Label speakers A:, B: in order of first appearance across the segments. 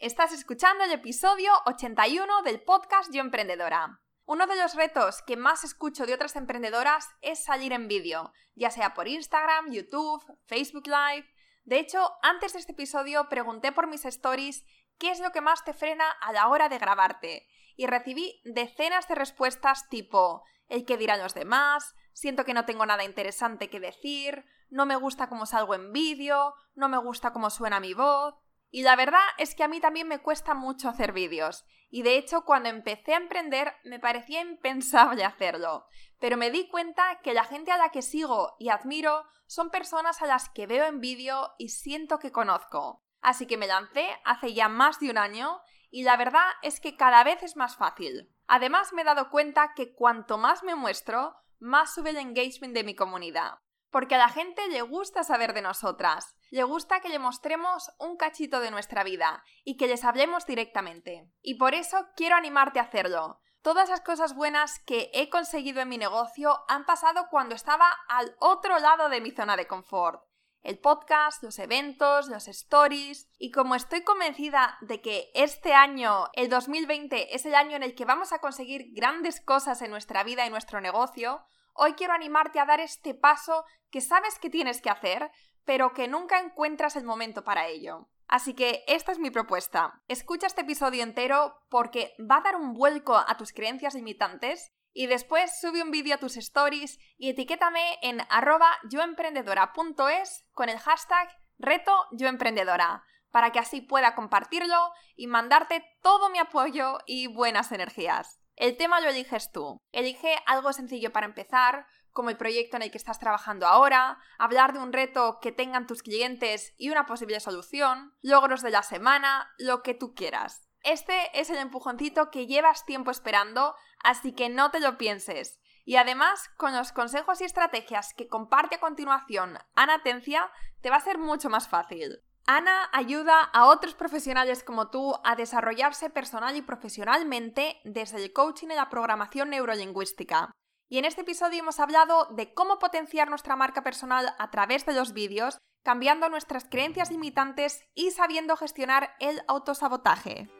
A: Estás escuchando el episodio 81 del podcast Yo Emprendedora. Uno de los retos que más escucho de otras emprendedoras es salir en vídeo, ya sea por Instagram, YouTube, Facebook Live. De hecho, antes de este episodio pregunté por mis stories qué es lo que más te frena a la hora de grabarte y recibí decenas de respuestas tipo el que dirán los demás, siento que no tengo nada interesante que decir, no me gusta cómo salgo en vídeo, no me gusta cómo suena mi voz. Y la verdad es que a mí también me cuesta mucho hacer vídeos. Y de hecho, cuando empecé a emprender, me parecía impensable hacerlo. Pero me di cuenta que la gente a la que sigo y admiro son personas a las que veo en vídeo y siento que conozco. Así que me lancé hace ya más de un año y la verdad es que cada vez es más fácil. Además me he dado cuenta que cuanto más me muestro, más sube el engagement de mi comunidad porque a la gente le gusta saber de nosotras, le gusta que le mostremos un cachito de nuestra vida y que les hablemos directamente. Y por eso quiero animarte a hacerlo. Todas las cosas buenas que he conseguido en mi negocio han pasado cuando estaba al otro lado de mi zona de confort. El podcast, los eventos, los stories. Y como estoy convencida de que este año, el 2020, es el año en el que vamos a conseguir grandes cosas en nuestra vida y nuestro negocio, hoy quiero animarte a dar este paso que sabes que tienes que hacer, pero que nunca encuentras el momento para ello. Así que esta es mi propuesta. Escucha este episodio entero porque va a dar un vuelco a tus creencias limitantes y después sube un vídeo a tus stories y etiquétame en arroba yoemprendedora.es con el hashtag reto yoemprendedora para que así pueda compartirlo y mandarte todo mi apoyo y buenas energías. El tema lo eliges tú. Elige algo sencillo para empezar, como el proyecto en el que estás trabajando ahora, hablar de un reto que tengan tus clientes y una posible solución, logros de la semana, lo que tú quieras. Este es el empujoncito que llevas tiempo esperando, así que no te lo pienses. Y además, con los consejos y estrategias que comparte a continuación Ana Tencia, te va a ser mucho más fácil. Ana ayuda a otros profesionales como tú a desarrollarse personal y profesionalmente desde el coaching y la programación neurolingüística. Y en este episodio hemos hablado de cómo potenciar nuestra marca personal a través de los vídeos, cambiando nuestras creencias limitantes y sabiendo gestionar el autosabotaje.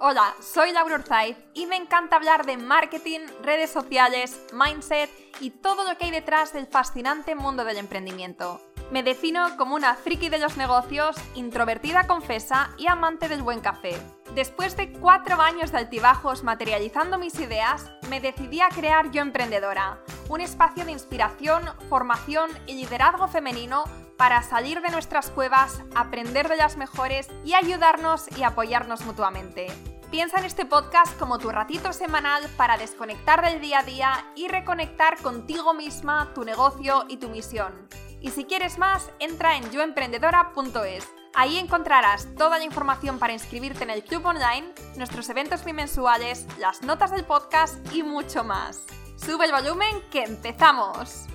A: Hola, soy Laura Urzaiz y me encanta hablar de marketing, redes sociales, mindset y todo lo que hay detrás del fascinante mundo del emprendimiento. Me defino como una friki de los negocios, introvertida confesa y amante del buen café. Después de cuatro años de altibajos materializando mis ideas, me decidí a crear Yo Emprendedora, un espacio de inspiración, formación y liderazgo femenino para salir de nuestras cuevas, aprender de las mejores y ayudarnos y apoyarnos mutuamente. Piensa en este podcast como tu ratito semanal para desconectar del día a día y reconectar contigo misma, tu negocio y tu misión. Y si quieres más, entra en yoemprendedora.es. Ahí encontrarás toda la información para inscribirte en el club online, nuestros eventos bimensuales, las notas del podcast y mucho más. Sube el volumen que empezamos.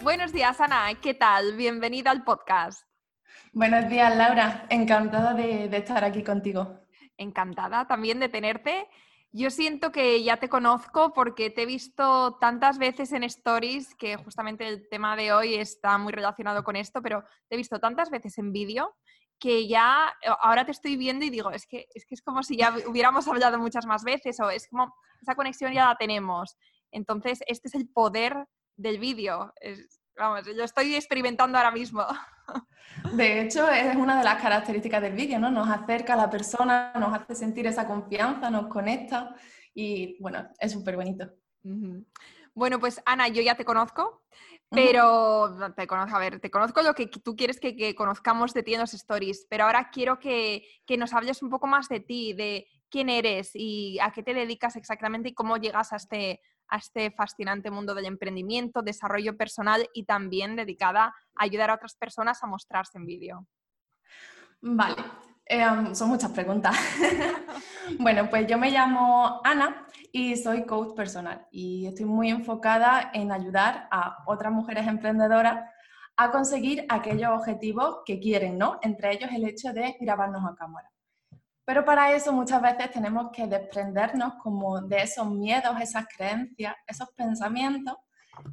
A: Buenos días, Ana. ¿Qué tal? Bienvenida al podcast.
B: Buenos días, Laura. Encantada de, de estar aquí contigo.
A: Encantada también de tenerte yo siento que ya te conozco porque te he visto tantas veces en stories, que justamente el tema de hoy está muy relacionado con esto, pero te he visto tantas veces en vídeo que ya eh, ahora te estoy viendo y digo, es que, es que es como si ya hubiéramos hablado muchas más veces o es como esa conexión ya la tenemos. Entonces, este es el poder del vídeo. Vamos, yo estoy experimentando ahora mismo.
B: De hecho, es una de las características del vídeo, ¿no? Nos acerca a la persona, nos hace sentir esa confianza, nos conecta y bueno, es súper bonito.
A: Bueno, pues Ana, yo ya te conozco, pero te conozco, a ver, te conozco lo que tú quieres que, conozcamos de ti en los stories, pero ahora quiero que, que, nos hables un poco más de ti, de quién eres y a qué te dedicas exactamente y cómo llegas a este, a este fascinante mundo del emprendimiento, desarrollo personal y también dedicada a ayudar a otras personas a mostrarse en vídeo.
B: Vale, em, son muchas preguntas. bueno, pues yo me llamo Ana y soy coach personal y estoy muy enfocada en ayudar a otras mujeres emprendedoras a conseguir aquellos objetivos que quieren, ¿no? Entre ellos el hecho de grabarnos a cámara. Pero para eso muchas veces tenemos que desprendernos como de esos miedos, esas creencias, esos pensamientos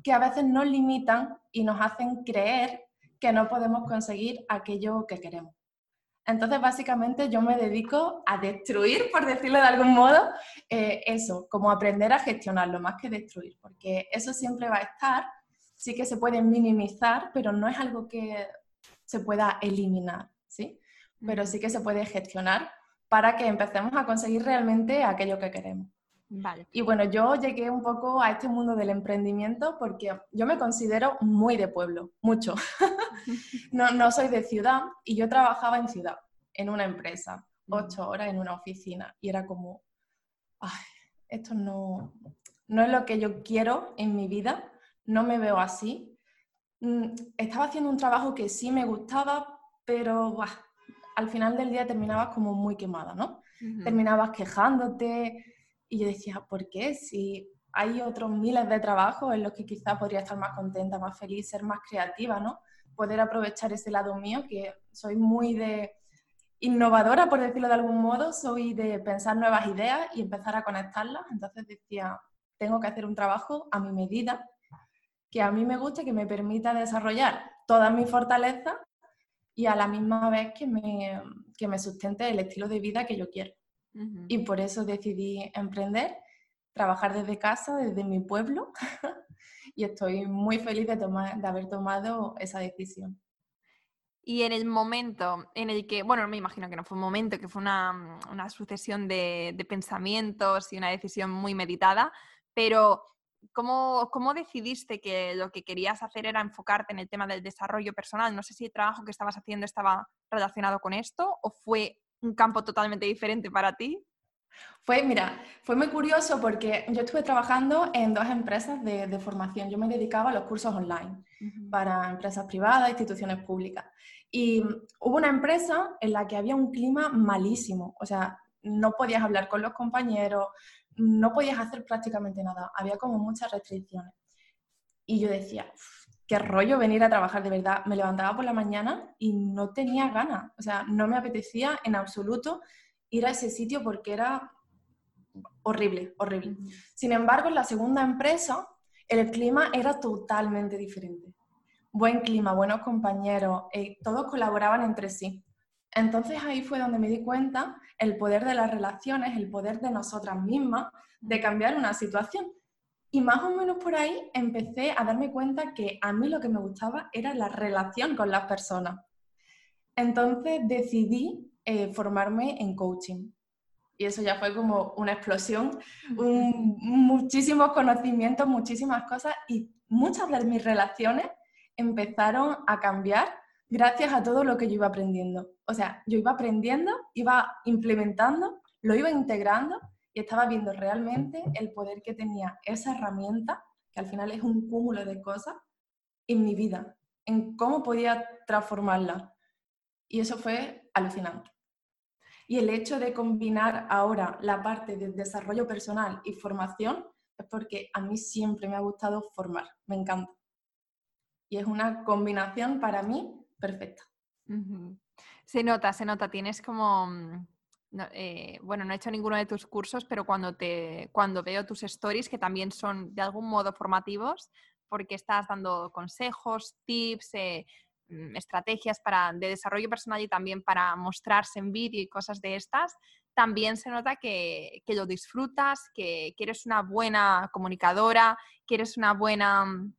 B: que a veces nos limitan y nos hacen creer que no podemos conseguir aquello que queremos. Entonces, básicamente, yo me dedico a destruir, por decirlo de algún modo, eh, eso, como aprender a gestionarlo, más que destruir, porque eso siempre va a estar, sí que se puede minimizar, pero no es algo que se pueda eliminar, ¿sí? Pero sí que se puede gestionar para que empecemos a conseguir realmente aquello que queremos.
A: Vale.
B: Y bueno, yo llegué un poco a este mundo del emprendimiento porque yo me considero muy de pueblo, mucho. no, no soy de ciudad y yo trabajaba en ciudad, en una empresa, ocho horas en una oficina y era como, ay, esto no, no es lo que yo quiero en mi vida, no me veo así. Mm, estaba haciendo un trabajo que sí me gustaba, pero al final del día terminabas como muy quemada, ¿no? Terminabas quejándote, y yo decía, ¿por qué? Si hay otros miles de trabajos en los que quizás podría estar más contenta, más feliz, ser más creativa, ¿no? Poder aprovechar ese lado mío, que soy muy de innovadora, por decirlo de algún modo, soy de pensar nuevas ideas y empezar a conectarlas. Entonces decía, tengo que hacer un trabajo a mi medida, que a mí me guste, que me permita desarrollar todas mis fortalezas y a la misma vez que me, que me sustente el estilo de vida que yo quiero. Y por eso decidí emprender, trabajar desde casa, desde mi pueblo, y estoy muy feliz de, tomar, de haber tomado esa decisión.
A: Y en el momento en el que, bueno, me imagino que no fue un momento, que fue una, una sucesión de, de, pensamientos y una decisión muy meditada, pero ¿cómo, ¿cómo, decidiste que lo que querías hacer era enfocarte en el tema del desarrollo personal? No sé si el trabajo que estabas haciendo estaba relacionado con esto o fue un campo totalmente diferente para ti?
B: Fue, mira, fue muy curioso porque yo estuve trabajando en dos empresas de, formación. Yo me dedicaba a los cursos online para empresas privadas, instituciones públicas. Y hubo una empresa en la que había un clima malísimo. O sea, no podías hablar con los compañeros, no podías hacer prácticamente nada. Había como muchas restricciones. Y yo decía, qué rollo venir a trabajar de verdad. Me levantaba por la mañana y no tenía ganas, o sea, no me apetecía en absoluto ir a ese sitio porque era horrible, horrible. Sin embargo, en la segunda empresa, el clima era totalmente diferente. Buen clima, buenos compañeros, eh, todos colaboraban entre sí. Entonces ahí fue donde me di cuenta el poder de las relaciones, el poder de nosotras mismas, de cambiar una situación. Y más o menos por ahí empecé a darme cuenta que a mí lo que me gustaba era la relación con las personas. Entonces decidí eh, formarme en coaching. Y eso ya fue como una explosión, muchísimos conocimientos, muchísimas cosas y muchas de mis relaciones empezaron a cambiar gracias a todo lo que yo iba aprendiendo. O sea, yo iba aprendiendo, iba implementando, lo iba integrando y estaba viendo realmente el poder que tenía esa herramienta, que al final es un cúmulo de cosas, en mi vida, en cómo podía transformarla. Y eso fue alucinante. Y el hecho de combinar ahora la parte de desarrollo personal y formación es porque a mí siempre me ha gustado formar, me encanta. Y es una combinación para mí perfecta.
A: Se nota, se nota, tienes como mm, eh, bueno, no he hecho ninguno de tus cursos, pero cuando, te, cuando veo tus stories, que también son de algún modo formativos, porque estás dando consejos, tips, eh, mm, estrategias para, de desarrollo personal y también para mostrarse en vídeo y cosas de estas, también se nota que, lo disfrutas, que, eres una buena comunicadora, que eres una buena, mm,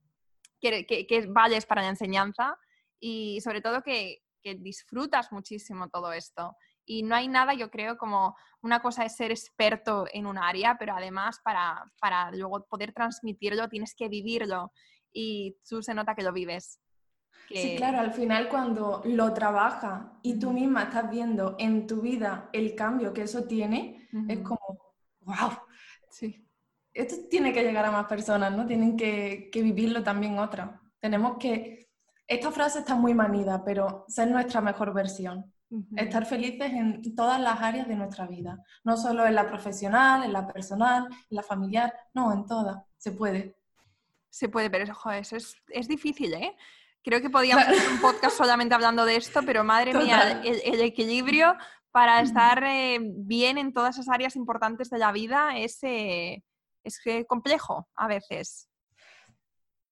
A: que, que vales para la enseñanza y sobre todo que disfrutas muchísimo todo esto. Y no hay nada, yo creo, como una cosa es ser experto en un área, pero además para, para luego poder transmitirlo tienes que vivirlo y tú se nota que lo vives.
B: Sí, claro, al final cuando lo trabajas y tú misma estás viendo en tu vida el cambio que eso tiene, es como, wow, sí. esto tiene que llegar a más personas, ¿no? Tienen que, que vivirlo también otras. Tenemos que, esta frase está muy manida, pero ser nuestra mejor versión. Estar felices en todas las áreas de nuestra vida, no solo en la profesional, en la personal, en la familiar, no, en todas, se puede.
A: Se puede, pero eso es, difícil, ¿eh? Creo que podíamos hacer un podcast solamente hablando de esto, pero madre mía, el, equilibrio para estar eh, bien en todas esas áreas importantes de la vida es, eh, es complejo a veces.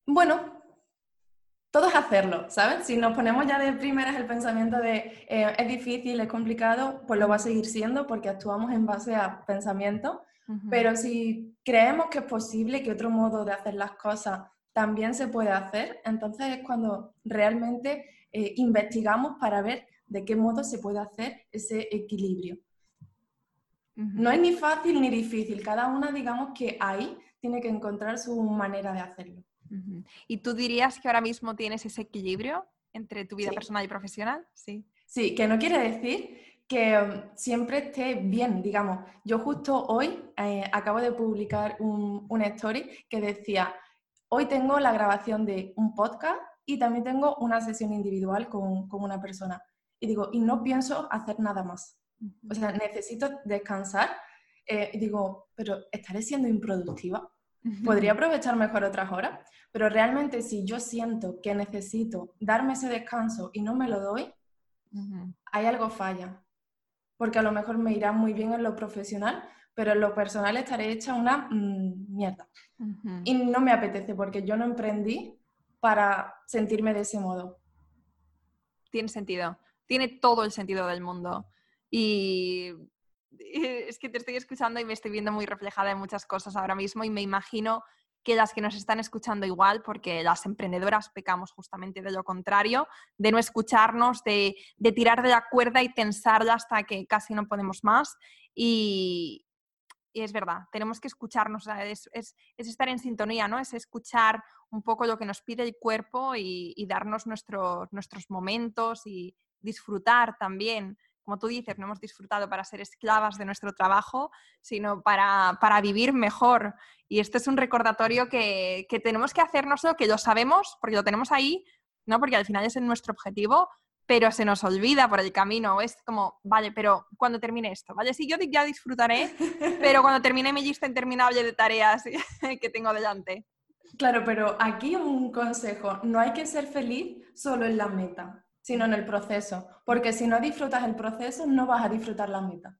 B: Bueno, todo es hacerlo, ¿sabes? Si nos ponemos ya de primeras el pensamiento de eh, es difícil, es complicado, pues lo va a seguir siendo porque actuamos en base a pensamientos. Pero si creemos que es posible, que otro modo de hacer las cosas también se puede hacer, entonces es cuando realmente eh, investigamos para ver de qué modo se puede hacer ese equilibrio. No es ni fácil ni difícil, cada una digamos que ahí tiene que encontrar su manera de hacerlo.
A: ¿Y tú dirías que ahora mismo tienes ese equilibrio entre tu vida personal y profesional?
B: Sí. Sí, que no quiere decir que um, siempre esté bien, digamos. Yo justo hoy eh, acabo de publicar un, story que decía, hoy tengo la grabación de un podcast y también tengo una sesión individual con, una persona. Y digo, y no pienso hacer nada más. O sea, necesito descansar. Eh, y digo, pero ¿estaré siendo improductiva? Podría aprovechar mejor otras horas, pero realmente si yo siento que necesito darme ese descanso y no me lo doy, hay algo falla. Porque a lo mejor me irá muy bien en lo profesional, pero en lo personal estaré hecha una mm, mierda. Y no me apetece porque yo no emprendí para sentirme de ese modo.
A: Tiene sentido, tiene todo el sentido del mundo. Y es que te estoy escuchando y me estoy viendo muy reflejada en muchas cosas ahora mismo y me imagino que las que nos están escuchando igual, porque las emprendedoras pecamos justamente de lo contrario, de no escucharnos, de, tirar de la cuerda y tensarla hasta que casi no podemos más. Y, es verdad, tenemos que escucharnos, es, estar en sintonía, ¿no? Es escuchar un poco lo que nos pide el cuerpo y, y darnos nuestros momentos y disfrutar también como tú dices, no hemos disfrutado para ser esclavas de nuestro trabajo, sino para, vivir mejor. Y esto es un recordatorio que, tenemos que hacernos, que lo sabemos, porque lo tenemos ahí, ¿no? porque al final es nuestro objetivo, pero se nos olvida por el camino. Es como, vale, pero cuando termine esto, ¿vale? Sí, yo ya disfrutaré, pero cuando termine mi lista interminable de tareas que tengo delante.
B: Claro, pero aquí un consejo, no hay que ser feliz solo en la meta sino en el proceso, porque si no disfrutas el proceso, no vas a disfrutar la meta.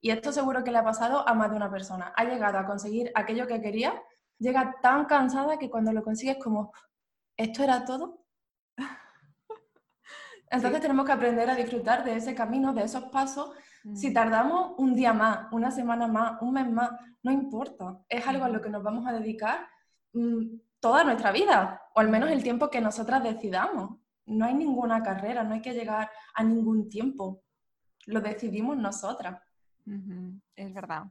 B: Y esto seguro que le ha pasado a más de una persona. Ha llegado a conseguir aquello que quería, llega tan cansada que cuando lo consigues como, ¿esto era todo? Entonces tenemos que aprender a disfrutar de ese camino, de esos pasos. Si mm. tardamos un día más, una semana más, un mes más, no importa. Es algo a lo que nos vamos a dedicar mm, toda nuestra vida, o al menos el tiempo que nosotras decidamos no hay ninguna carrera, no hay que llegar a ningún tiempo. Lo decidimos nosotras.
A: Es verdad.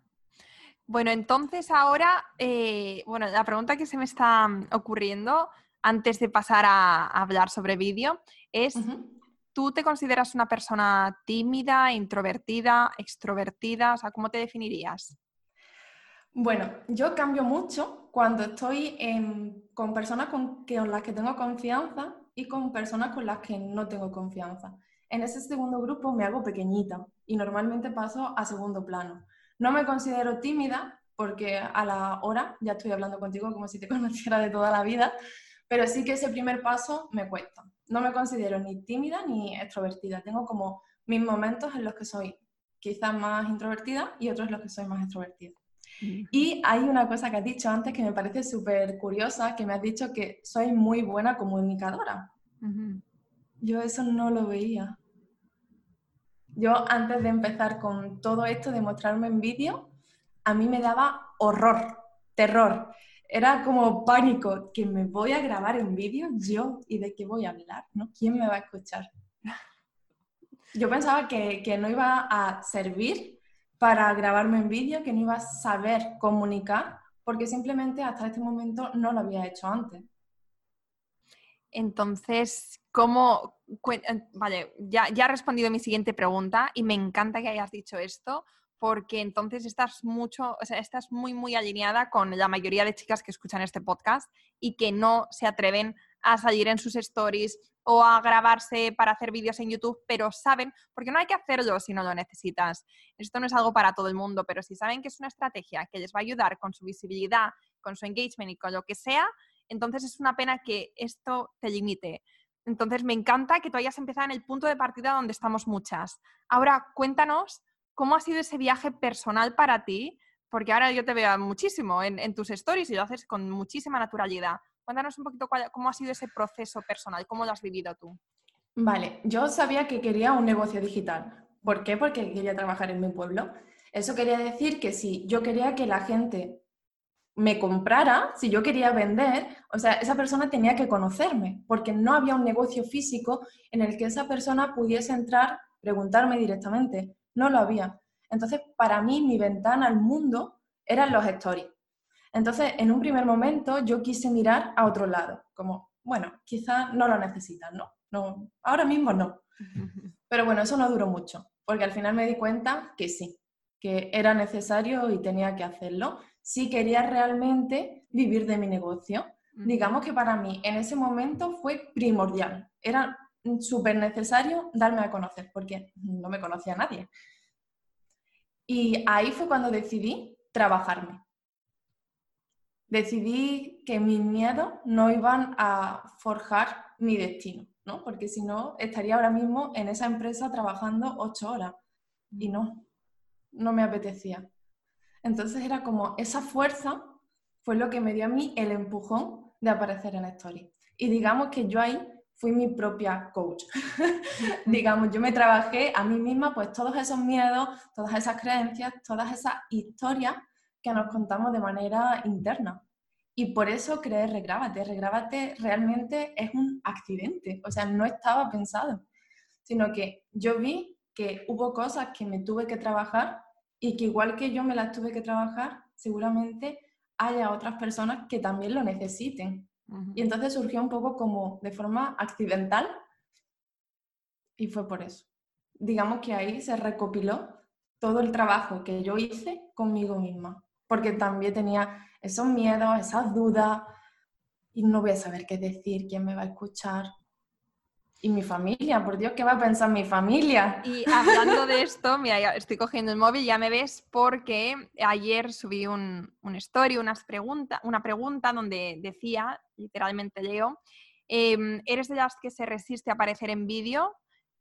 A: Bueno, entonces ahora, eh, bueno, la pregunta que se me está ocurriendo antes de pasar a, hablar sobre vídeo es, ¿tú te consideras una persona tímida, introvertida, extrovertida? O sea, ¿cómo te definirías?
B: Bueno, yo cambio mucho cuando estoy con personas con, con las que tengo confianza y con personas con las que no tengo confianza. En ese segundo grupo me hago pequeñita y normalmente paso a segundo plano. No me considero tímida porque a la hora ya estoy hablando contigo como si te conociera de toda la vida, pero sí que ese primer paso me cuesta. No me considero ni tímida ni extrovertida. Tengo como mis momentos en los que soy quizás más introvertida y otros en los que soy más extrovertida. Y hay una cosa que has dicho antes que me parece súper curiosa, que me has dicho que soy muy buena comunicadora. Yo eso no lo veía. Yo antes de empezar con todo esto de mostrarme en vídeo, a mí me daba horror, terror. Era como pánico, que me voy a grabar en vídeo yo y de qué voy a hablar, ¿no? ¿Quién me va a escuchar? Yo pensaba que, que no iba a servir para grabarme en vídeo, que no iba a saber comunicar, porque simplemente hasta este momento no lo había hecho antes.
A: Entonces, ¿cómo? Eh, vale, ya, ya he respondido mi siguiente pregunta y me encanta que hayas dicho esto, porque entonces estás mucho, o sea, estás muy, muy alineada con la mayoría de chicas que escuchan este podcast y que no se atreven a salir en sus stories o a grabarse para hacer vídeos en YouTube, pero saben, porque no hay que hacerlo si no lo necesitas. Esto no es algo para todo el mundo, pero si saben que es una estrategia que les va a ayudar con su visibilidad, con su engagement y con lo que sea, entonces es una pena que esto te limite. Entonces me encanta que tú hayas empezado en el punto de partida donde estamos muchas. Ahora cuéntanos cómo ha sido ese viaje personal para ti, porque ahora yo te veo muchísimo en, en tus stories y lo haces con muchísima naturalidad. Cuéntanos un poquito cómo ha sido ese proceso personal, cómo lo has vivido tú.
B: Vale, yo sabía que quería un negocio digital. ¿Por qué? Porque quería trabajar en mi pueblo. Eso quería decir que si yo quería que la gente me comprara, si yo quería vender, o sea, esa persona tenía que conocerme, porque no había un negocio físico en el que esa persona pudiese entrar, preguntarme directamente. No lo había. Entonces, para mí, mi ventana al mundo eran los stories. Entonces, en un primer momento, yo quise mirar a otro lado, como, bueno, quizás no lo necesitan, ¿no? no ahora mismo no. Pero bueno, eso no duró mucho, porque al final me di cuenta que sí, que era necesario y tenía que hacerlo si quería realmente vivir de mi negocio. Digamos que para mí en ese momento fue primordial, era súper necesario darme a conocer, porque no me conocía nadie. Y ahí fue cuando decidí trabajarme. Decidí que mis miedos no iban a forjar mi destino, ¿no? Porque si no, estaría ahora mismo en esa empresa trabajando ocho horas. Y no, no me apetecía. Entonces era como esa fuerza fue lo que me dio a mí el empujón de aparecer en la Story. Y digamos que yo ahí fui mi propia coach. digamos, yo me trabajé a mí misma pues todos esos miedos, todas esas creencias, todas esas historias que nos contamos de manera interna. Y por eso creé Regrábate. Regrábate realmente es un accidente, o sea, no estaba pensado, sino que yo vi que hubo cosas que me tuve que trabajar y que igual que yo me las tuve que trabajar, seguramente haya otras personas que también lo necesiten. Y entonces surgió un poco como de forma accidental y fue por eso. Digamos que ahí se recopiló todo el trabajo que yo hice conmigo misma, porque también tenía esos miedos, esas dudas, y no voy a saber qué decir, quién me va a escuchar, y mi familia, por Dios, ¿qué va a pensar mi familia?
A: Y hablando de esto, mira, estoy cogiendo el móvil, ya me ves porque ayer subí un, un story, unas pregunta, una pregunta donde decía, literalmente leo, em, ¿eres de las que se resiste a aparecer en vídeo?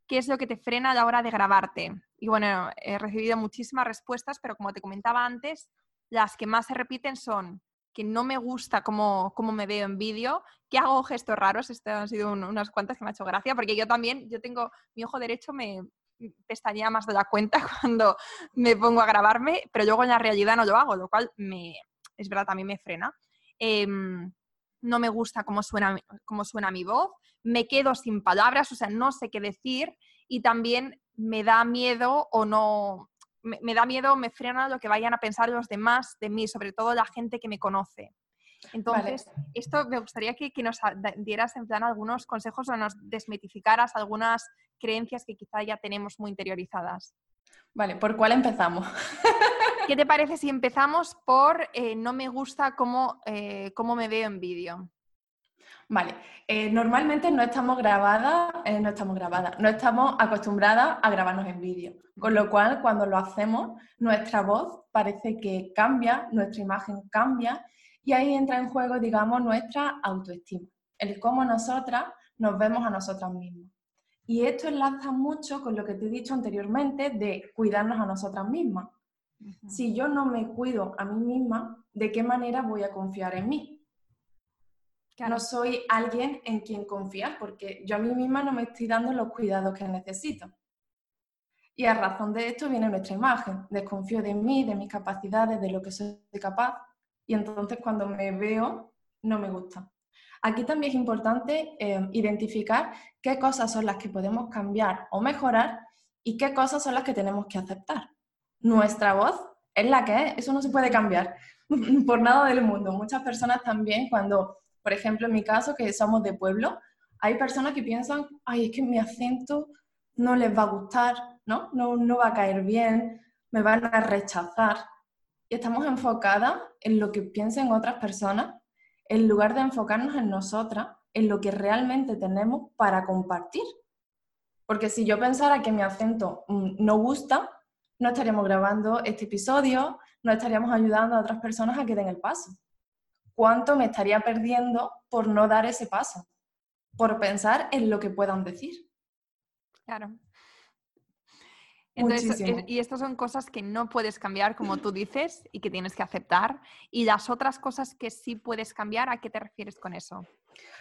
A: ¿Qué es lo que te frena a la hora de grabarte? Y bueno, he recibido muchísimas respuestas, pero como te comentaba antes, las que más se repiten son que no me gusta cómo, cómo me veo en vídeo, que hago gestos raros, estas han sido unas cuantas que me ha hecho gracia, porque yo también, yo tengo, mi ojo derecho me pestañea más de la cuenta cuando me pongo a grabarme, pero luego en la realidad no lo hago, lo cual me, es verdad, también me frena. Em, no me gusta cómo suena, cómo suena mi voz, me quedo sin palabras, o sea, no sé qué decir y también me da miedo o no, me, da miedo, me frena lo que vayan a pensar los demás de mí, sobre todo la gente que me conoce. Entonces, esto me gustaría que, nos dieras en plan algunos consejos o nos desmitificaras algunas creencias que quizá ya tenemos muy interiorizadas.
B: Vale, ¿por cuál empezamos?
A: ¿Qué te parece si empezamos por eh, no me gusta cómo, eh, cómo me veo en vídeo?
B: Vale, eh, normalmente no estamos grabadas, eh, no estamos grabadas, no estamos acostumbradas a grabarnos en vídeo, con lo cual cuando lo hacemos, nuestra voz parece que cambia, nuestra imagen cambia y ahí entra en juego, digamos, nuestra autoestima, el cómo nosotras nos vemos a nosotras mismas. Y esto enlaza mucho con lo que te he dicho anteriormente de cuidarnos a nosotras mismas. Si yo no me cuido a mí misma, ¿de qué manera voy a confiar en mí? No soy alguien en quien confiar porque yo a mí misma no me estoy dando los cuidados que necesito. Y a razón de esto viene nuestra imagen. Desconfío de mí, de mis capacidades, de lo que soy capaz. Y entonces cuando me veo, no me gusta. Aquí también es importante eh, identificar qué cosas son las que podemos cambiar o mejorar y qué cosas son las que tenemos que aceptar. Nuestra voz es la que es, eso no se puede cambiar por nada del mundo. Muchas personas también cuando por ejemplo, en mi caso, que somos de pueblo, hay personas que piensan, ay, es que mi acento no les va a gustar, ¿no? No, no va a caer bien, me van a rechazar. Y estamos enfocadas en lo que piensen otras personas, en lugar de enfocarnos en nosotras, en lo que realmente tenemos para compartir. Porque si yo pensara que mi acento mm, no gusta, no estaríamos grabando este episodio, no estaríamos ayudando a otras personas a que den el paso cuánto me estaría perdiendo por no dar ese paso, por pensar en lo que puedan decir.
A: Claro. y estas son cosas que no puedes cambiar, como tú dices, y que tienes que aceptar. Y las otras cosas que sí puedes cambiar, ¿a qué te refieres con eso?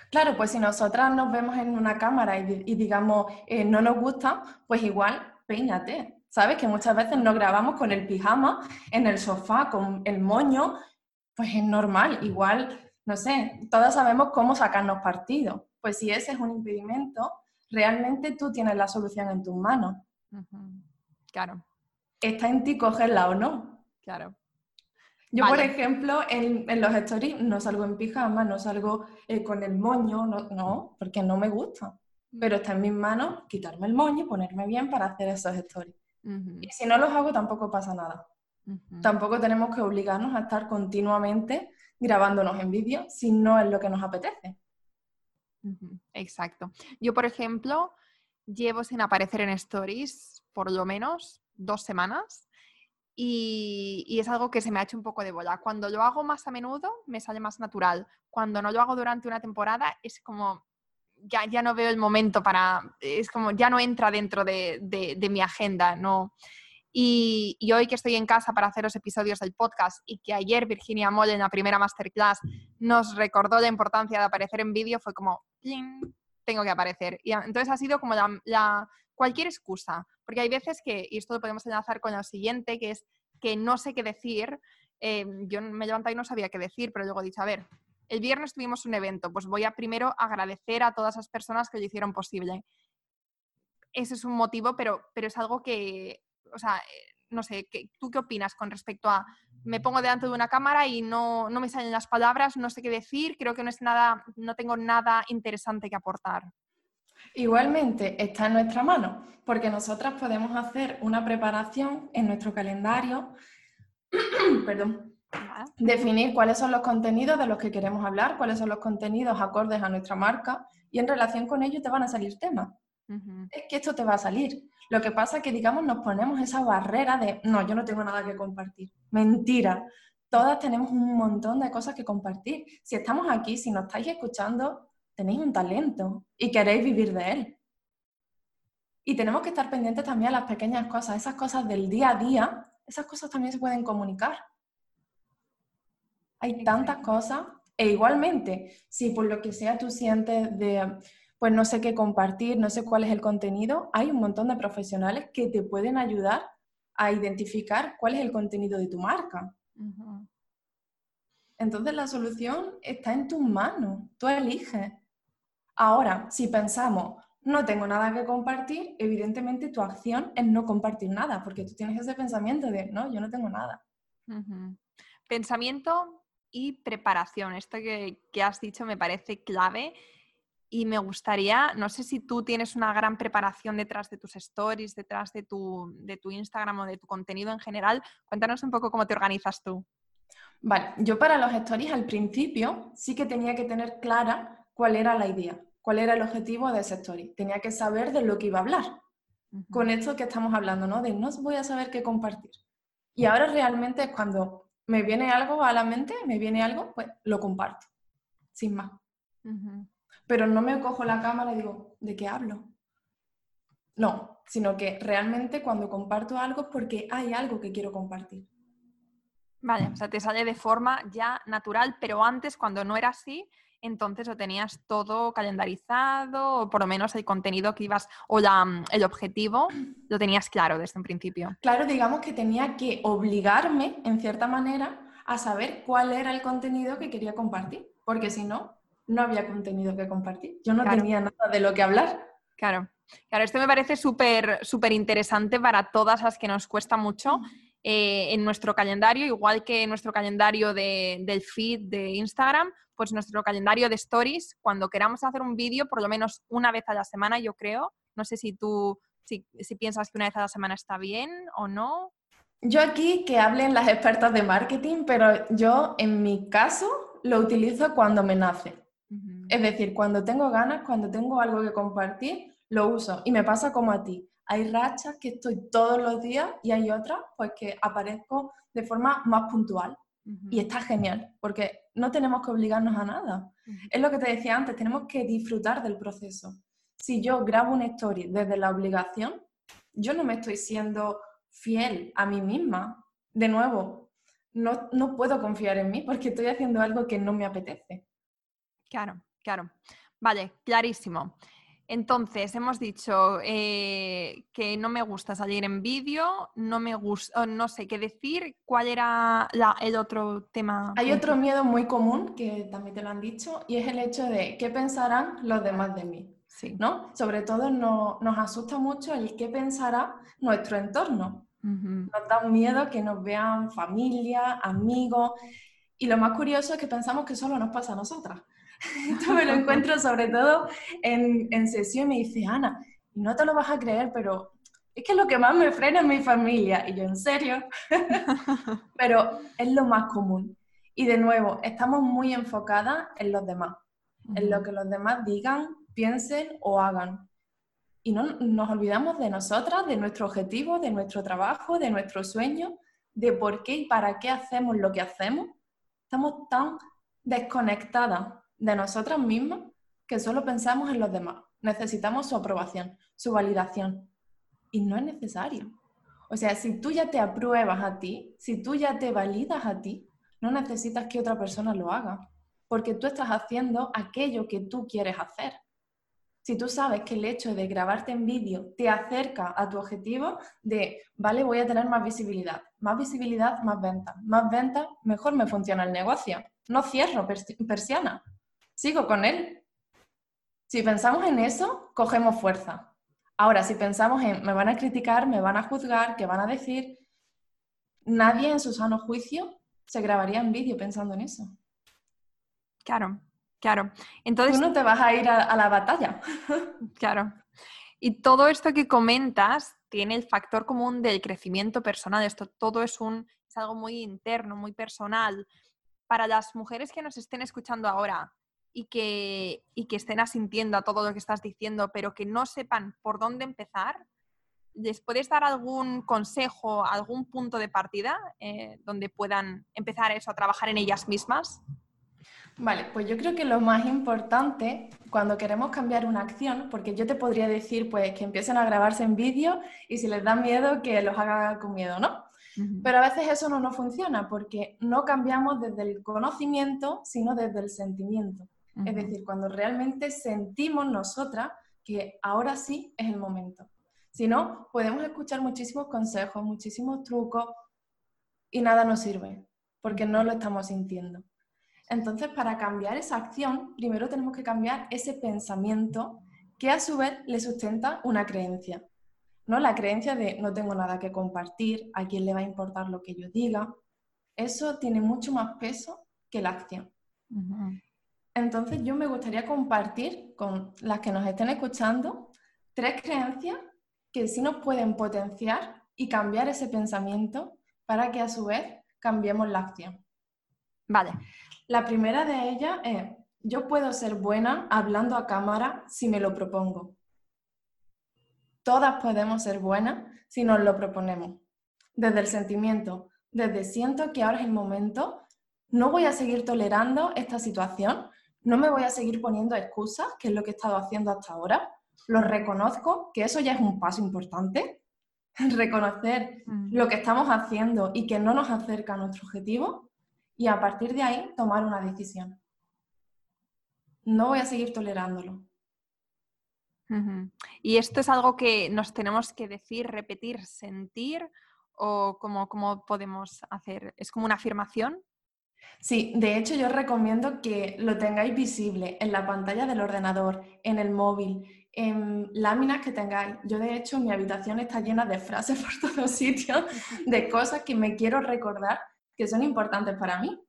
B: Claro, pues si nosotras nos vemos en una cámara y, digamos eh, no nos gusta, pues igual peínate. ¿Sabes? Que muchas veces nos grabamos con el pijama en el sofá, con el moño, pues es normal. Igual, no sé, todas sabemos cómo sacarnos partido. Pues si ese es un impedimento, realmente tú tienes la solución en tus manos.
A: Claro.
B: Está en ti cogerla o no.
A: Claro.
B: Yo, por ejemplo, en, los stories no salgo en pijama, no salgo eh, con el moño, no, porque no me gusta. Pero está en mis manos quitarme el moño y ponerme bien para hacer esos stories. Y si no los hago, tampoco pasa nada. Tampoco tenemos que obligarnos a estar continuamente grabándonos en vídeo si no es lo que nos apetece.
A: Exacto. Yo, por ejemplo, llevo sin aparecer en stories por lo menos dos semanas y, es algo que se me ha hecho un poco de bola. Cuando lo hago más a menudo, me sale más natural. Cuando no lo hago durante una temporada, es como, ya, ya no veo el momento para, es como, ya no entra dentro de, de, mi agenda, no. Y, hoy que estoy en casa para hacer los episodios del podcast y que ayer Virginia Moll en la primera masterclass nos recordó la importancia de aparecer en vídeo, fue como, tengo que aparecer. Y entonces ha sido como la, cualquier excusa, porque hay veces que, y esto lo podemos enlazar con lo siguiente, que es que no sé qué decir. Eh, yo me levanté y no sabía qué decir, pero luego he dicho, a ver, el viernes tuvimos un evento, pues voy a primero agradecer a todas esas personas que lo hicieron posible. Ese es un motivo, pero, pero es algo que, o sea, eh, no sé, ¿tú qué opinas con respecto a me pongo delante de una cámara y no, no me salen las palabras, no sé qué decir, creo que no es nada, no tengo nada interesante que aportar?
B: Igualmente está en nuestra mano, porque nosotras podemos hacer una preparación en nuestro calendario, perdón, definir cuáles son los contenidos de los que queremos hablar, cuáles son los contenidos acordes a nuestra marca y en relación con ello te van a salir temas. Es que esto te va a salir. Lo que pasa es que, digamos, nos ponemos esa barrera de, no, yo no tengo nada que compartir. Mentira. Todas tenemos un montón de cosas que compartir. Si estamos aquí, si nos estáis escuchando, tenéis un talento y queréis vivir de él. Y tenemos que estar pendientes también a las pequeñas cosas, esas cosas del día a día, esas cosas también se pueden comunicar. Hay tantas cosas e igualmente, si por lo que sea tú sientes de, pues no sé qué compartir, no sé cuál es el contenido, hay un montón de profesionales que te pueden ayudar a identificar cuál es el contenido de tu marca. Entonces la solución está en tus manos, tú eliges. Ahora, si pensamos, no tengo nada que compartir, evidentemente tu acción es no compartir nada, porque tú tienes ese pensamiento de, no, yo no tengo nada.
A: Pensamiento y preparación. Esto que, que, has dicho me parece clave y me gustaría, no sé si tú tienes una gran preparación detrás de tus stories, detrás de tu, de tu Instagram o de tu contenido en general. Cuéntanos un poco cómo te organizas tú.
B: Vale, yo para los stories al principio sí que tenía que tener clara cuál era la idea, cuál era el objetivo de ese story. Tenía que saber de lo que iba a hablar. Con esto que estamos hablando, ¿no? De no voy a saber qué compartir. Y ahora realmente es cuando me viene algo a la mente, me viene algo, pues lo comparto, sin más pero no me cojo la cámara y digo, ¿de qué hablo? No, sino que realmente cuando comparto algo es porque hay algo que quiero compartir.
A: Vale, o sea, te sale de forma ya natural, pero antes cuando no era así, entonces lo tenías todo calendarizado, o por lo menos el contenido que ibas, o la, el objetivo, lo tenías claro desde un principio.
B: Claro, digamos que tenía que obligarme, en cierta manera, a saber cuál era el contenido que quería compartir, porque si no, no había contenido que compartir. Yo no tenía nada de lo que hablar.
A: Claro, claro, esto me parece súper súper interesante para todas las que nos cuesta mucho eh, en nuestro calendario, igual que en nuestro calendario del feed de Instagram, pues nuestro calendario de stories, cuando queramos hacer un vídeo, por lo menos una vez a la semana, yo creo. No sé si tú, si, si piensas que una vez a la semana está bien o no.
B: Yo aquí que hablen las expertas de marketing, pero yo en mi caso lo utilizo cuando me nace. Es decir, cuando tengo ganas, cuando tengo algo que compartir, lo uso. Y me pasa como a ti. Hay rachas que estoy todos los días y hay otras pues que aparezco de forma más puntual. Y está genial, porque no tenemos que obligarnos a nada. Es lo que te decía antes, tenemos que disfrutar del proceso. Si yo grabo una story desde la obligación, yo no me estoy siendo fiel a mí misma. De nuevo, no, no puedo confiar en mí porque estoy haciendo algo que no me apetece.
A: Claro, claro. Vale, clarísimo. Entonces, hemos dicho eh, que no me gusta salir en vídeo, no me gusta, no sé qué decir. ¿Cuál era el otro tema?
B: Hay otro miedo muy común que también te lo han dicho y es el hecho de qué pensarán los demás de mí. Sí. ¿no? Sobre todo nos asusta mucho el qué pensará nuestro entorno. Nos da miedo que nos vean familia, amigos. Y lo más curioso es que pensamos que solo nos pasa a nosotras. Esto me lo encuentro sobre todo en, en sesión y me dice, Ana, no te lo vas a creer, pero es que lo que más me frena es mi familia. Y yo, ¿en serio? pero es lo más común. Y de nuevo, estamos muy enfocadas en los demás, en lo que los demás digan, piensen o hagan. Y no nos olvidamos de nosotras, de nuestro objetivo, de nuestro trabajo, de nuestro sueño, de por qué y para qué hacemos lo que hacemos. Estamos tan desconectadas de nosotras mismas que solo pensamos en los demás. Necesitamos su aprobación, su validación. Y no es necesario. O sea, si tú ya te apruebas a ti, si tú ya te validas a ti, no necesitas que otra persona lo haga, porque tú estás haciendo aquello que tú quieres hacer. Si tú sabes que el hecho de grabarte en vídeo te acerca a tu objetivo de, vale, voy a tener más visibilidad, más visibilidad, más ventas, más ventas, mejor me funciona el negocio. No cierro persiana, sigo con él. Si pensamos en eso, cogemos fuerza. Ahora, si pensamos en me van a criticar, me van a juzgar, ¿qué van a decir? Nadie en su sano juicio se grabaría en vídeo pensando en eso.
A: Claro, claro. Entonces,
B: Tú no te vas a ir a, a la batalla.
A: claro. Y todo esto que comentas tiene el factor común del crecimiento personal. Esto todo es, un, es algo muy interno, muy personal. Para las mujeres que nos estén escuchando ahora, y que, que estén asintiendo a todo lo que estás diciendo, pero que no sepan por dónde empezar, ¿les puedes dar algún consejo, algún punto de partida eh, donde puedan empezar eso, a trabajar en ellas mismas?
B: Vale, pues yo creo que lo más importante cuando queremos cambiar una acción, porque yo te podría decir pues que empiecen a grabarse en vídeo y si les da miedo que los haga con miedo, ¿no? Pero a veces eso no nos funciona porque no cambiamos desde el conocimiento, sino desde el sentimiento. Es decir, cuando realmente sentimos nosotras que ahora sí es el momento. Si no, podemos escuchar muchísimos consejos, muchísimos trucos y nada nos sirve porque no lo estamos sintiendo. Entonces, para cambiar esa acción, primero tenemos que cambiar ese pensamiento que a su vez le sustenta una creencia. ¿no? La creencia de no tengo nada que compartir, a quién le va a importar lo que yo diga. Eso tiene mucho más peso que la acción. Entonces yo me gustaría compartir con las que nos estén escuchando tres creencias que sí nos pueden potenciar y cambiar ese pensamiento para que a su vez cambiemos la acción.
A: Vale.
B: La primera de ellas es, yo puedo ser buena hablando a cámara si me lo propongo. Todas podemos ser buenas si nos lo proponemos. Desde el sentimiento, desde siento que ahora es el momento, no voy a seguir tolerando esta situación, no me voy a seguir poniendo excusas, que es lo que he estado haciendo hasta ahora. Lo reconozco, que eso ya es un paso importante. Reconocer mm. lo que estamos haciendo y que no nos acerca a nuestro objetivo y a partir de ahí tomar una decisión. No voy a seguir tolerándolo.
A: ¿Y esto es algo que nos tenemos que decir, repetir, sentir o cómo, cómo podemos hacer? ¿Es como una afirmación?
B: Sí, de hecho yo recomiendo que lo tengáis visible en la pantalla del ordenador, en el móvil, en láminas que tengáis. Yo de hecho mi habitación está llena de frases por todos sitios, de cosas que me quiero recordar que son importantes para mí.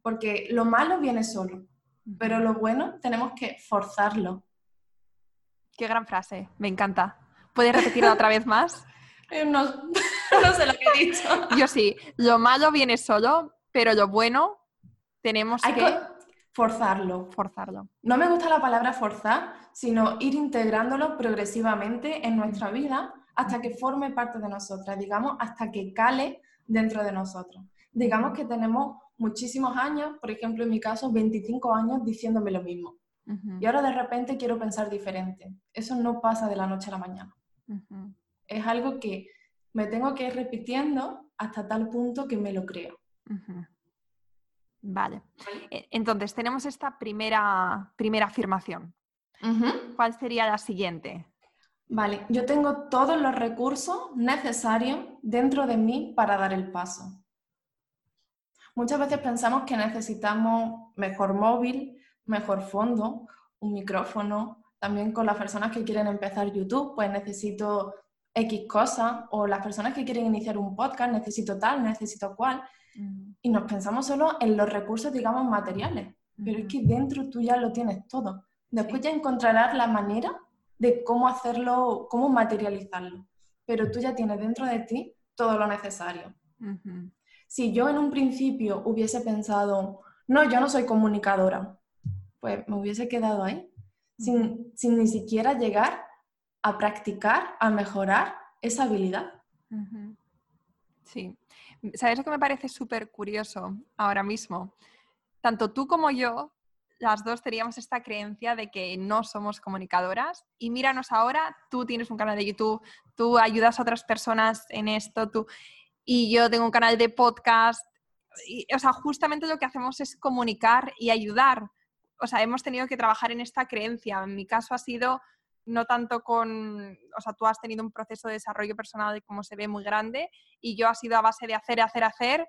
B: Porque lo malo viene solo, pero lo bueno tenemos que forzarlo.
A: Qué gran frase, me encanta. ¿Puedes repetirla otra vez más?
B: Eh, no, no sé lo que he dicho.
A: Yo sí, lo malo viene solo, pero lo bueno tenemos que...
B: forzarlo.
A: Forzarlo.
B: No me gusta la palabra forzar, sino ir integrándolo progresivamente en nuestra vida hasta que forme parte de nosotras, digamos, hasta que cale dentro de nosotros. Digamos que tenemos muchísimos años, por ejemplo, en mi caso, 25 años diciéndome lo mismo. Y ahora de repente quiero pensar diferente. Eso no pasa de la noche a la mañana. Es algo que me tengo que ir repitiendo hasta tal punto que me lo creo.
A: Vale. E, entonces, tenemos esta primera, primera afirmación. ¿Cuál sería la siguiente?
B: Vale, yo tengo todos los recursos necesarios dentro de mí para dar el paso. Muchas veces pensamos que necesitamos mejor móvil, mejor fondo, un micrófono. También con las personas que quieren empezar YouTube, pues necesito X cosas. O las personas que quieren iniciar un podcast, necesito tal, necesito cual. Y nos pensamos solo en los recursos, digamos, materiales. Pero es que dentro tú ya lo tienes todo. Después ya encontrarás la manera de cómo hacerlo, cómo materializarlo. Pero tú ya tienes dentro de ti todo lo necesario. Si yo en un principio hubiese pensado, no, yo no soy comunicadora, pues me hubiese quedado ahí, sin, sin, ni siquiera llegar a practicar, a mejorar esa habilidad.
A: Sí. ¿Sabes lo que me parece súper curioso ahora mismo? Tanto tú como yo las dos teníamos esta creencia de que no somos comunicadoras y míranos ahora, tú tienes un canal de YouTube, tú ayudas a otras personas en esto, tú y yo tengo un canal de podcast. O sea, justamente lo que hacemos es comunicar y ayudar. O sea, hemos tenido que trabajar en esta creencia. En mi caso ha sido no tanto con, o sea, tú has tenido un proceso de desarrollo personal como se ve muy grande y yo ha sido a base de hacer, hacer, hacer,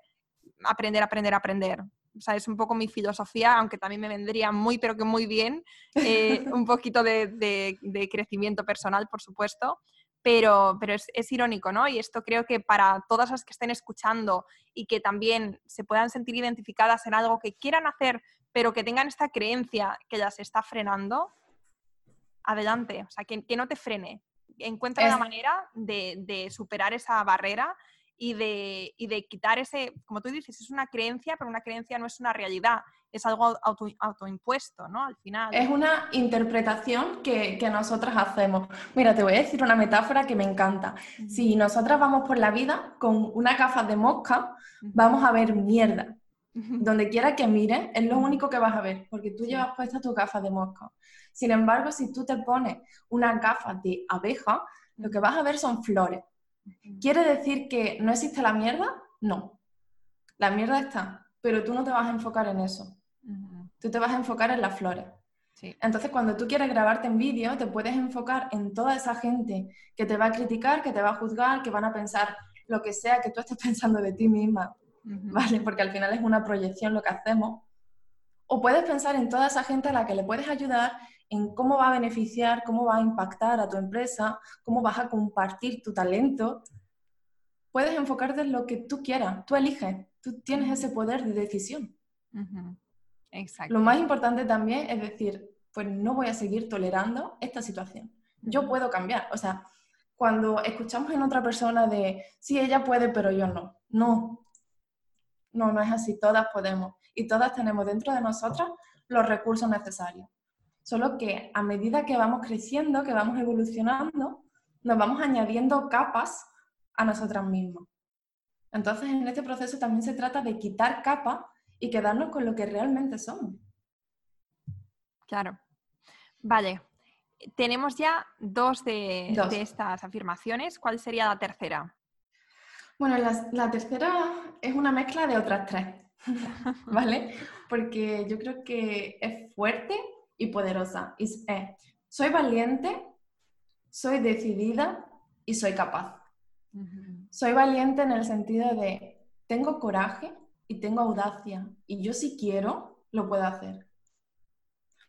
A: aprender, aprender, aprender o sea, es un poco mi filosofía, aunque también me vendría muy, pero que muy bien, eh, un poquito de, crecimiento personal, por supuesto, pero, pero es, es, irónico, ¿no? Y esto creo que para todas las que estén escuchando y que también se puedan sentir identificadas en algo que quieran hacer, pero que tengan esta creencia que ya se está frenando, adelante, o sea, que, que no te frene. Encuentra una manera de, de superar esa barrera y de, y de quitar ese, como tú dices, es una creencia, pero una creencia no es una realidad, es algo auto, autoimpuesto, ¿no? Al final.
B: Es una interpretación que, que, nosotras hacemos. Mira, te voy a decir una metáfora que me encanta. Si nosotras vamos por la vida con una gafas de mosca, vamos a ver mierda. Donde quiera que mires, es lo único que vas a ver, porque tú llevas puesta tu gafas de mosca. Sin embargo, si tú te pones una gafas de abeja, lo que vas a ver son flores. ¿Quiere decir que no existe la mierda? No. La mierda está, pero tú no te vas a enfocar en eso. Tú te vas a enfocar en las flores. Entonces, cuando tú quieres grabarte en vídeo, te puedes enfocar en toda esa gente que te va a criticar, que te va a juzgar, que van a pensar lo que sea que tú estés pensando de ti misma, ¿vale? Porque al final es una proyección lo que hacemos. O puedes pensar en toda esa gente a la que le puedes ayudar en cómo va a beneficiar, cómo va a impactar a tu empresa, cómo vas a compartir tu talento. Puedes enfocarte en lo que tú quieras, tú eliges, tú tienes ese poder de decisión.
A: Exacto.
B: Lo más importante también es decir, pues no voy a seguir tolerando esta situación. Yo puedo cambiar. O sea, cuando escuchamos en otra persona de, sí, ella puede, pero yo no. No, no, no es así. Todas podemos. Y todas tenemos dentro de nosotras los recursos necesarios. Solo que a medida que vamos creciendo, que vamos evolucionando, nos vamos añadiendo capas a nosotras mismas. Entonces, en este proceso también se trata de quitar capas y quedarnos con lo que realmente somos.
A: Claro. Vale. Tenemos ya dos de, estas afirmaciones. ¿Cuál sería la tercera?
B: Bueno, la, la tercera es una mezcla de otras tres, ¿vale? Porque yo creo que es fuerte y poderosa. es, soy valiente, soy decidida y soy capaz. Soy valiente en el sentido de tengo coraje y tengo audacia y yo si quiero lo puedo hacer.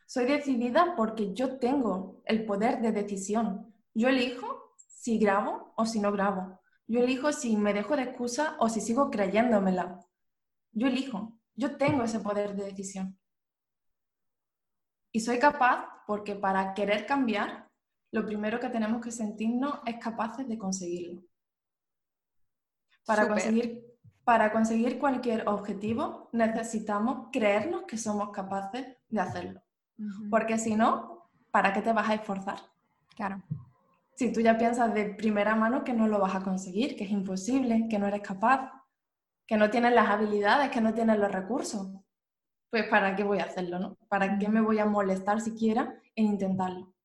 B: Soy decidida porque yo tengo el poder de decisión. Yo elijo si grabo o si no grabo. Yo elijo si me dejo de excusa o si sigo creyéndomela. Yo elijo. Yo tengo ese poder de decisión. Y soy capaz porque para querer cambiar, lo primero que tenemos que sentirnos es capaces de conseguirlo. Para conseguir, para conseguir cualquier objetivo necesitamos creernos que somos capaces de hacerlo. Porque si no, ¿para qué te vas a esforzar?
A: Claro.
B: Si tú ya piensas de primera mano que no lo vas a conseguir, que es imposible, que no eres capaz, que no tienes las habilidades, que no tienes los recursos, pues ¿para qué voy a hacerlo? ¿no? ¿Para qué me voy a molestar siquiera en intentarlo?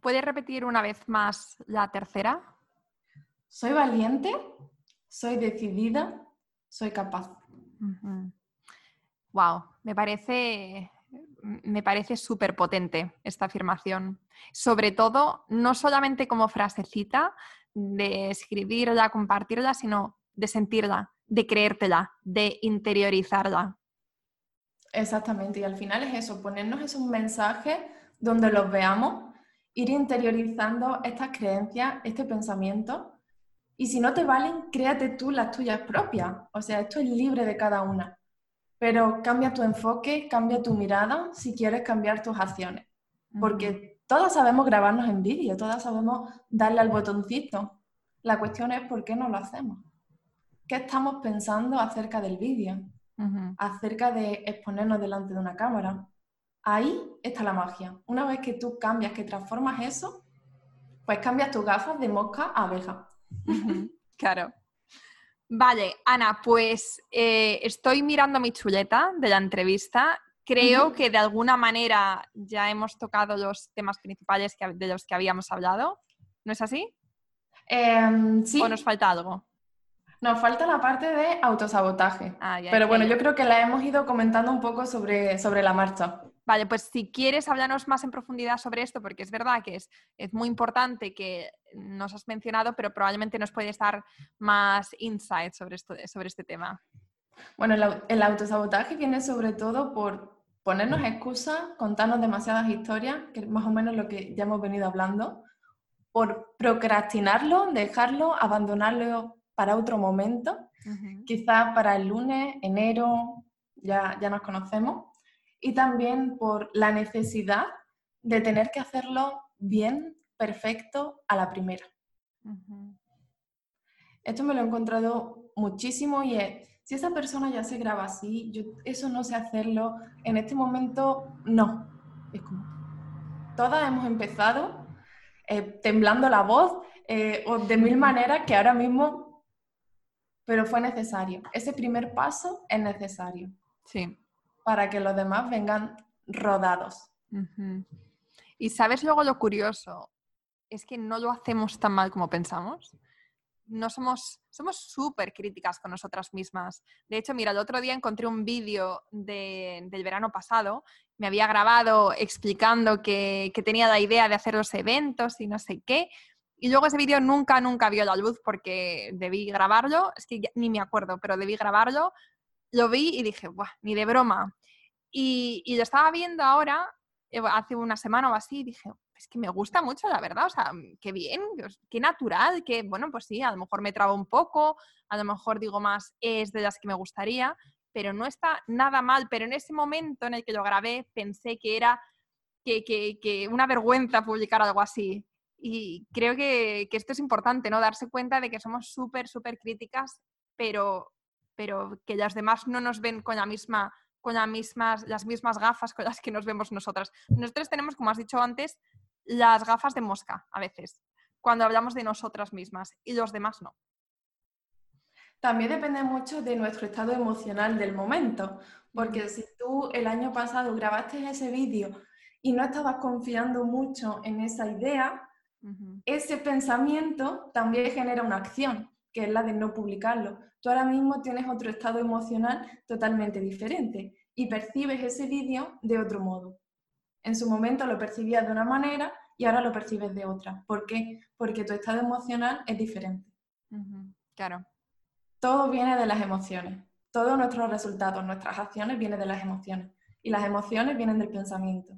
A: ¿Puedes repetir una vez más la tercera?
B: soy valiente, soy decidida, soy capaz.
A: Wow, me parece, me parece súper potente esta afirmación. Sobre todo, no solamente como frasecita de escribirla, compartirla, sino de sentirla, de creértela, de interiorizarla.
B: Exactamente, y al final es eso, ponernos esos mensajes donde los veamos, ir interiorizando estas creencias, este pensamiento, y si no te valen, créate tú las tuyas propias, o sea, esto es libre de cada una, pero cambia tu enfoque, cambia tu mirada si quieres cambiar tus acciones, porque todas sabemos grabarnos en vídeo, todas sabemos darle al botoncito, la cuestión es por qué no lo hacemos. ¿Qué estamos pensando acerca del vídeo? acerca de exponernos delante de una cámara. Ahí está la magia. Una vez que tú cambias, que transformas eso, pues cambias tus gafas de mosca a abeja.
A: claro. Vale, Ana, pues eh, estoy mirando mi chuleta de la entrevista. Creo que de alguna manera ya hemos tocado los temas principales de los que habíamos hablado. ¿No es así?
B: Em, sí.
A: ¿O nos falta algo?
B: Nos falta la parte de autosabotaje. Ah, pero bueno, yo creo que la hemos ido comentando un poco sobre, sobre la marcha.
A: Vale, pues si quieres hablarnos más en profundidad sobre esto, porque es verdad que es, es muy importante que nos has mencionado, pero probablemente nos puedes dar más insight sobre, esto, sobre este tema.
B: Bueno, el, el autosabotaje viene sobre todo por ponernos excusas, contarnos demasiadas historias, que es más o menos lo que ya hemos venido hablando, por procrastinarlo, dejarlo, abandonarlo para otro momento, quizás para el lunes, enero, ya, ya nos conocemos, y también por la necesidad de tener que hacerlo bien, perfecto, a la primera. Esto me lo he encontrado muchísimo y es, si esa persona ya se graba así, yo eso no sé hacerlo, en este momento no. Es como, todas hemos empezado eh, temblando la voz eh, o de mil maneras que ahora mismo pero fue necesario. Ese primer paso es necesario.
A: Sí.
B: Para que los demás vengan rodados.
A: Y sabes luego lo curioso, es que no lo hacemos tan mal como pensamos. No somos, somos súper críticas con nosotras mismas. De hecho, mira, el otro día encontré un vídeo del verano pasado, me había grabado explicando que, que tenía la idea de hacer los eventos y no sé qué, y luego ese vídeo nunca, nunca vio la luz porque debí grabarlo, es que ni me acuerdo, pero debí grabarlo. Lo vi y dije, Buah, ni de broma. Y, lo estaba viendo ahora, eh, hace una semana o así, y dije, es que me gusta mucho, la verdad, o sea, qué bien, qué natural, que bueno, pues sí, a lo mejor me trabo un poco, a lo mejor digo más es de las que me gustaría, pero no está nada mal. Pero en ese momento en el que lo grabé pensé que era que, que, que una vergüenza publicar algo así. Y creo que, esto es importante, ¿no? Darse cuenta de que somos súper, súper críticas, pero, pero que las demás no nos ven con, la misma, con las, mismas, las mismas gafas con las que nos vemos nosotras. Nosotros tenemos, como has dicho antes, las gafas de mosca a veces, cuando hablamos de nosotras mismas, y los demás no.
B: También depende mucho de nuestro estado emocional del momento, porque si tú el año pasado grabaste ese vídeo y no estabas confiando mucho en esa idea, ese pensamiento también genera una acción, que es la de no publicarlo. Tú ahora mismo tienes otro estado emocional totalmente diferente y percibes ese vídeo de otro modo. En su momento lo percibías de una manera y ahora lo percibes de otra. ¿Por qué? Porque tu estado emocional es diferente.
A: Claro.
B: Todo viene de las emociones. Todos nuestros resultados, nuestras acciones vienen de las emociones. Y las emociones vienen del pensamiento.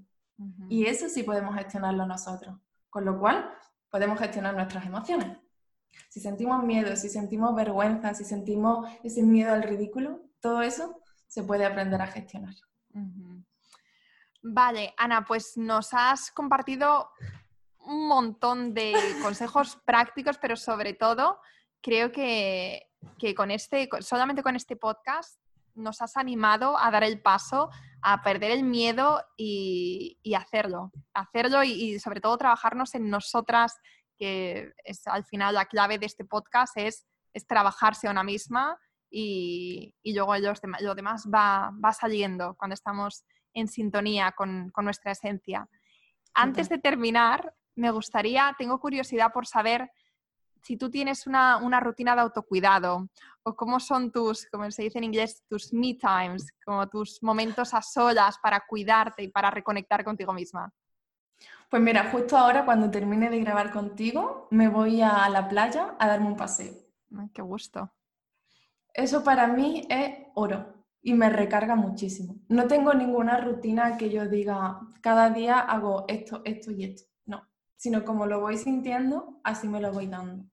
B: Y eso sí podemos gestionarlo nosotros. Con lo cual, podemos gestionar nuestras emociones. Si sentimos miedo, si sentimos vergüenza, si sentimos ese miedo al ridículo, todo eso se puede aprender a gestionar.
A: Vale, Ana, pues nos has compartido un montón de consejos prácticos, pero sobre todo creo que, que, con este, solamente con este podcast nos has animado a dar el paso, a perder el miedo y, hacerlo. Hacerlo y, sobre todo trabajarnos en nosotras, que es al final la clave de este podcast, es, es trabajarse a una misma y, luego lo demás va, saliendo cuando estamos en sintonía con, nuestra esencia. Antes de terminar, me gustaría, tengo curiosidad por saber si tú tienes una, una, rutina de autocuidado o cómo son tus, como se dice en inglés, tus me times, como tus momentos a solas para cuidarte y para reconectar contigo misma.
B: Pues mira, justo ahora cuando termine de grabar contigo, me voy a la playa a darme un paseo.
A: qué gusto.
B: Eso para mí es oro y me recarga muchísimo. No tengo ninguna rutina que yo diga, cada día hago esto, esto y esto. No, sino como lo voy sintiendo, así me lo voy dando.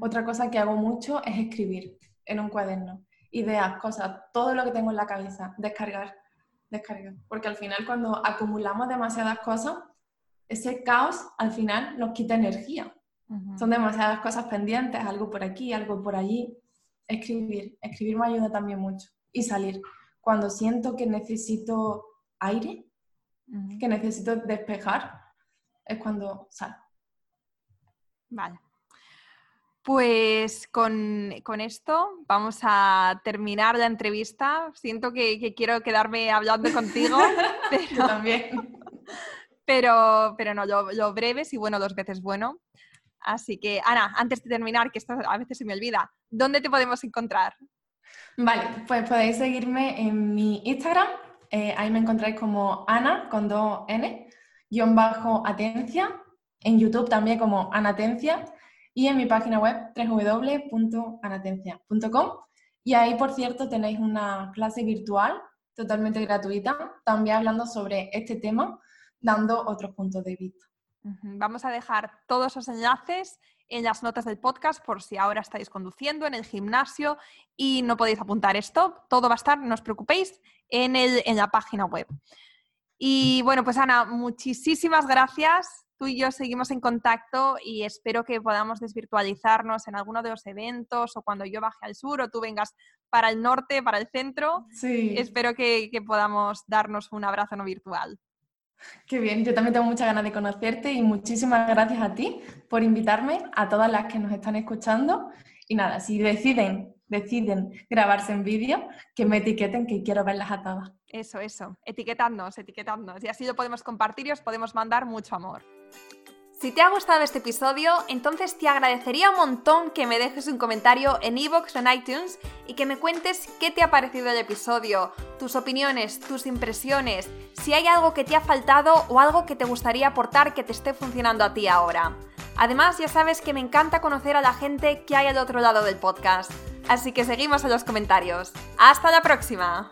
B: Otra cosa que hago mucho es escribir en un cuaderno. Ideas, cosas, todo lo que tengo en la cabeza, descargar, descargar. Porque al final cuando acumulamos demasiadas cosas, ese caos al final nos quita energía. Son demasiadas cosas pendientes, algo por aquí, algo por allí. Escribir, escribir me ayuda también mucho y salir. Cuando siento que necesito aire, que necesito despejar, es cuando salgo.
A: Vale. Pues con, esto vamos a terminar la entrevista. Siento que, quiero quedarme hablando contigo.
B: Pero, también.
A: Pero, pero no, lo, lo breves y bueno, dos veces bueno. Así que, Ana, antes de terminar, que esto a veces se me olvida, ¿dónde te podemos encontrar?
B: Vale, pues podéis seguirme en mi Instagram. Eh, ahí me encontráis como Ana con dos N, guion bajo Atencia. En YouTube también como Anatencia. Y en mi página web www.anatencia.com. Y ahí, por cierto, tenéis una clase virtual totalmente gratuita, también hablando sobre este tema, dando otros puntos de vista.
A: Vamos a dejar todos los enlaces en las notas del podcast por si ahora estáis conduciendo en el gimnasio y no podéis apuntar esto. Todo va a estar, no os preocupéis, en, el, en la página web. Y bueno, pues Ana, muchísimas gracias. Tú y yo seguimos en contacto y espero que podamos desvirtualizarnos en alguno de los eventos o cuando yo baje al sur o tú vengas para el norte, para el centro.
B: Sí.
A: Espero que, que podamos darnos un abrazo no virtual.
B: Qué bien, yo también tengo muchas ganas de conocerte y muchísimas gracias a ti por invitarme, a todas las que nos están escuchando. Y nada, si deciden, deciden grabarse en vídeo, que me etiqueten, que quiero verlas a todas.
A: Eso, eso, etiquetadnos, etiquetadnos. Y así lo podemos compartir y os podemos mandar mucho amor. Si te ha gustado este episodio, entonces te agradecería un montón que me dejes un comentario en iVoox o en iTunes y que me cuentes qué te ha parecido el episodio, tus opiniones, tus impresiones, si hay algo que te ha faltado o algo que te gustaría aportar que te esté funcionando a ti ahora. Además, ya sabes que me encanta conocer a la gente que hay al otro lado del podcast. Así que seguimos en los comentarios. ¡Hasta la próxima!